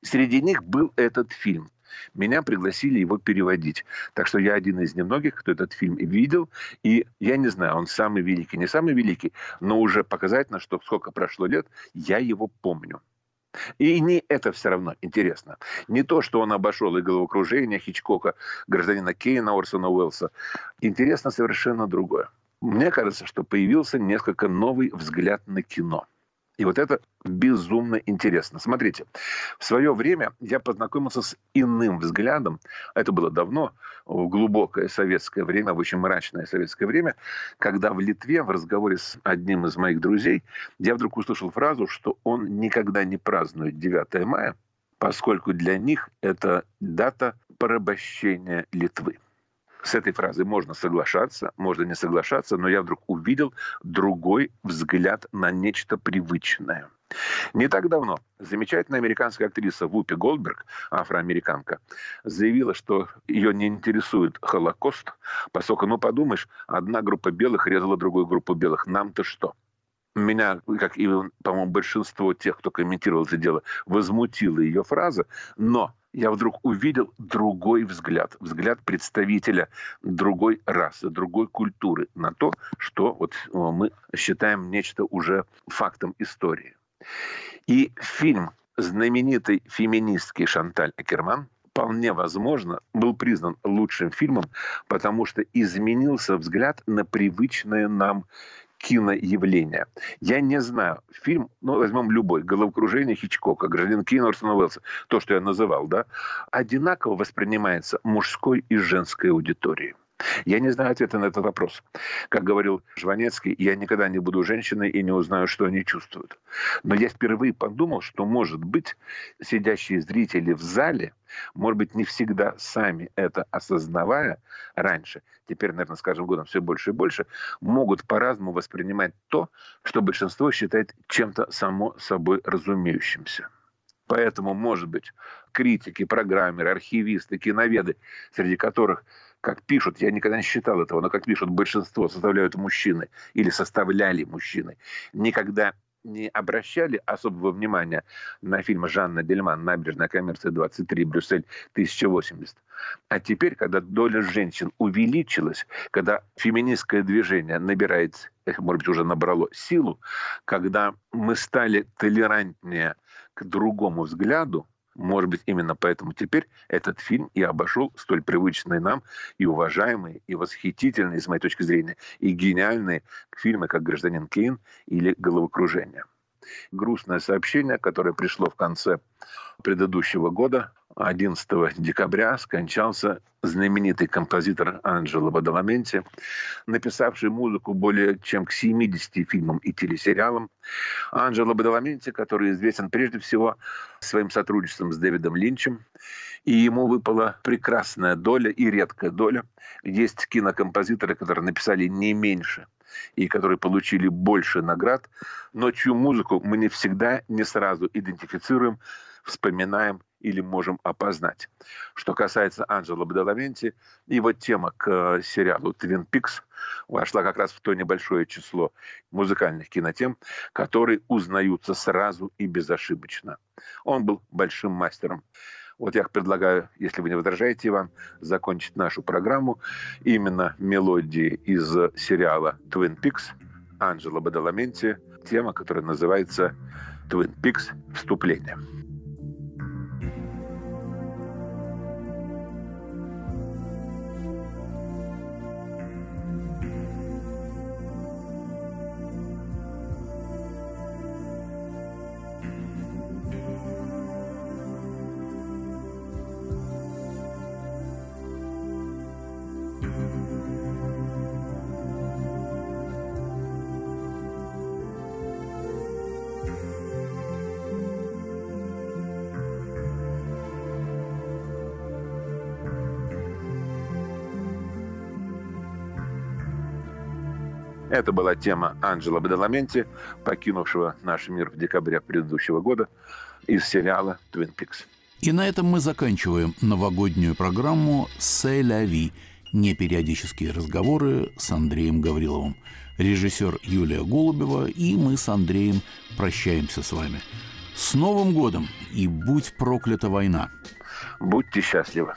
Speaker 2: Среди них был этот фильм. Меня пригласили его переводить. Так что я один из немногих, кто этот фильм видел. И я не знаю, он самый великий, не самый великий, но уже показательно, что сколько прошло лет, я его помню. И не это все равно интересно. Не то, что он обошел и головокружение Хичкока, гражданина Кейна, Орсона Уэллса. Интересно совершенно другое. Мне кажется, что появился несколько новый взгляд на кино – и вот это безумно интересно. Смотрите, в свое время я познакомился с иным взглядом. Это было давно, в глубокое советское время, в очень мрачное советское время, когда в Литве в разговоре с одним из моих друзей я вдруг услышал фразу, что он никогда не празднует 9 мая, поскольку для них это дата порабощения Литвы. С этой фразой можно соглашаться, можно не соглашаться, но я вдруг увидел другой взгляд на нечто привычное. Не так давно замечательная американская актриса Вупи Голдберг, афроамериканка, заявила, что ее не интересует Холокост, поскольку, ну подумаешь, одна группа белых резала другую группу белых. Нам-то что? меня, как и, по-моему, большинство тех, кто комментировал это дело, возмутила ее фраза, но я вдруг увидел другой взгляд, взгляд представителя другой расы, другой культуры на то, что вот э, мы считаем нечто уже фактом истории. И фильм знаменитый феминистский Шанталь Акерман вполне возможно, был признан лучшим фильмом, потому что изменился взгляд на привычное нам киноявление. Я не знаю, фильм, ну, возьмем любой, «Головокружение» Хичкока, «Гражданин Кейн» Орсона Уэллса, то, что я называл, да, одинаково воспринимается мужской и женской аудиторией. Я не знаю ответа на этот вопрос. Как говорил Жванецкий, я никогда не буду женщиной и не узнаю, что они чувствуют. Но я впервые подумал, что, может быть, сидящие зрители в зале, может быть, не всегда сами это осознавая раньше, теперь, наверное, с каждым годом все больше и больше, могут по-разному воспринимать то, что большинство считает чем-то само собой разумеющимся. Поэтому, может быть, критики, программеры, архивисты, киноведы, среди которых как пишут, я никогда не считал этого, но как пишут, большинство составляют мужчины или составляли мужчины, никогда не обращали особого внимания на фильм Жанна Дельман «Набережная коммерция 23. Брюссель 1080». А теперь, когда доля женщин увеличилась, когда феминистское движение набирает, может быть, уже набрало силу, когда мы стали толерантнее к другому взгляду, может быть, именно поэтому теперь этот фильм и обошел столь привычные нам и уважаемые, и восхитительные, с моей точки зрения, и гениальные фильмы, как «Гражданин Кейн» или «Головокружение». Грустное сообщение, которое пришло в конце предыдущего года 11 декабря скончался знаменитый композитор Анджело Бадаламенти, написавший музыку более чем к 70 фильмам и телесериалам. Анджело Бадаламенти, который известен прежде всего своим сотрудничеством с Дэвидом Линчем, и ему выпала прекрасная доля и редкая доля. Есть кинокомпозиторы, которые написали не меньше и которые получили больше наград, но чью музыку мы не всегда, не сразу идентифицируем, вспоминаем или можем опознать. Что касается Анджела Бадаламенти, его тема к э, сериалу «Твин Пикс» вошла как раз в то небольшое число музыкальных кинотем, которые узнаются сразу и безошибочно. Он был большим мастером. Вот я предлагаю, если вы не возражаете, Иван, закончить нашу программу именно мелодии из сериала «Твин Пикс» Анджела Бадаламенти, тема, которая называется «Твин Пикс. Вступление». Это была тема Анджела Бадаламенти, покинувшего наш мир в декабре предыдущего года из сериала «Твин Пикс».
Speaker 1: И на этом мы заканчиваем новогоднюю программу «Сэ ля ви» непериодические разговоры с Андреем Гавриловым. Режиссер Юлия Голубева и мы с Андреем прощаемся с вами. С Новым годом и будь проклята война!
Speaker 2: Будьте счастливы!